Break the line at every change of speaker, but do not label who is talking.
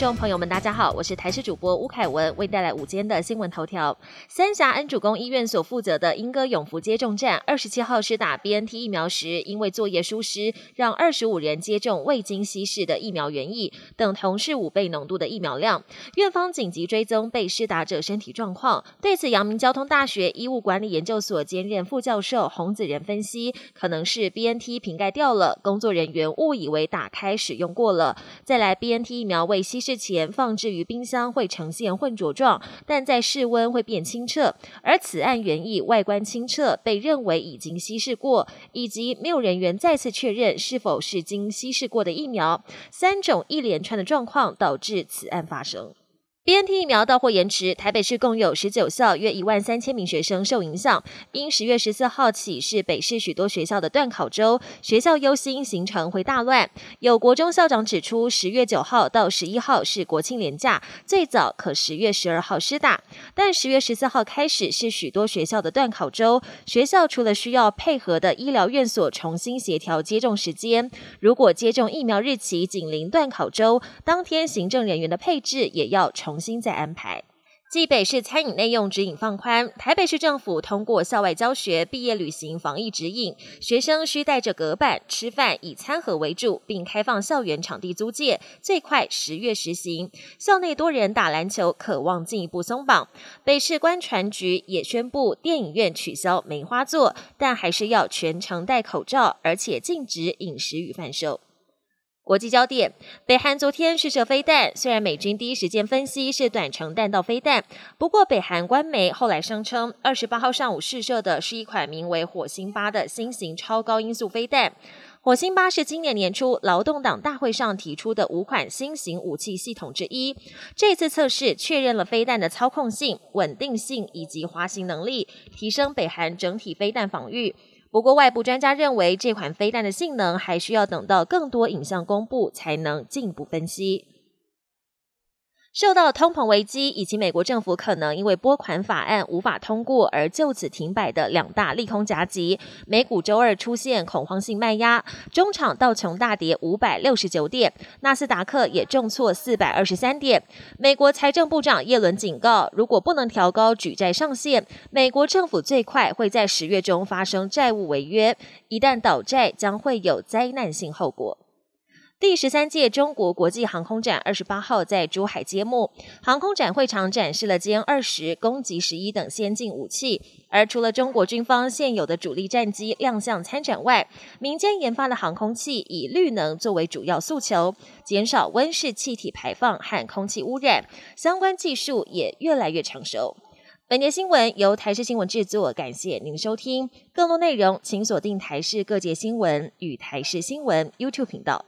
众朋友们，大家好，我是台视主播吴凯文，为带来午间的新闻头条。三峡恩主公医院所负责的英歌永福接种站，二十七号施打 BNT 疫苗时，因为作业疏失，让二十五人接种未经稀释的疫苗原液，等同是五倍浓度的疫苗量。院方紧急追踪被施打者身体状况，对此，阳明交通大学医务管理研究所兼任副教授洪子仁分析，可能是 BNT 瓶盖掉了，工作人员误以为打开使用过了，再来 BNT 疫苗未稀释。之前放置于冰箱会呈现混浊状，但在室温会变清澈。而此案原意外观清澈，被认为已经稀释过，以及没有人员再次确认是否是经稀释过的疫苗，三种一连串的状况导致此案发生。B N T 疫苗到货延迟，台北市共有十九校约一万三千名学生受影响。因十月十四号起是北市许多学校的断考周，学校忧心行程会大乱。有国中校长指出，十月九号到十一号是国庆连假，最早可十月十二号施打。但十月十四号开始是许多学校的断考周，学校除了需要配合的医疗院所重新协调接种时间，如果接种疫苗日期紧邻断考周，当天行政人员的配置也要重。新再安排。继北市餐饮内用指引放宽，台北市政府通过校外教学、毕业旅行防疫指引，学生需带着隔板吃饭，以餐盒为主，并开放校园场地租借，最快十月实行。校内多人打篮球，渴望进一步松绑。北市观传局也宣布，电影院取消梅花座，但还是要全程戴口罩，而且禁止饮食与贩售。国际焦点：北韩昨天试射飞弹，虽然美军第一时间分析是短程弹道飞弹，不过北韩官媒后来声称，二十八号上午试射的是一款名为“火星八”的新型超高音速飞弹。火星八是今年年初劳动党大会上提出的五款新型武器系统之一。这次测试确认了飞弹的操控性、稳定性以及滑行能力，提升北韩整体飞弹防御。不过，外部专家认为，这款飞弹的性能还需要等到更多影像公布才能进一步分析。受到通膨危机以及美国政府可能因为拨款法案无法通过而就此停摆的两大利空夹击，美股周二出现恐慌性卖压，中场道琼大跌五百六十九点，纳斯达克也重挫四百二十三点。美国财政部长耶伦警告，如果不能调高举债上限，美国政府最快会在十月中发生债务违约，一旦倒债将会有灾难性后果。第十三届中国国际航空展二十八号在珠海揭幕，航空展会场展示了歼二十、攻击十一等先进武器。而除了中国军方现有的主力战机亮相参展外，民间研发的航空器以绿能作为主要诉求，减少温室气体排放和空气污染，相关技术也越来越成熟。本节新闻由台视新闻制作，感谢您收听。更多内容请锁定台视各界新闻与台视新闻 YouTube 频道。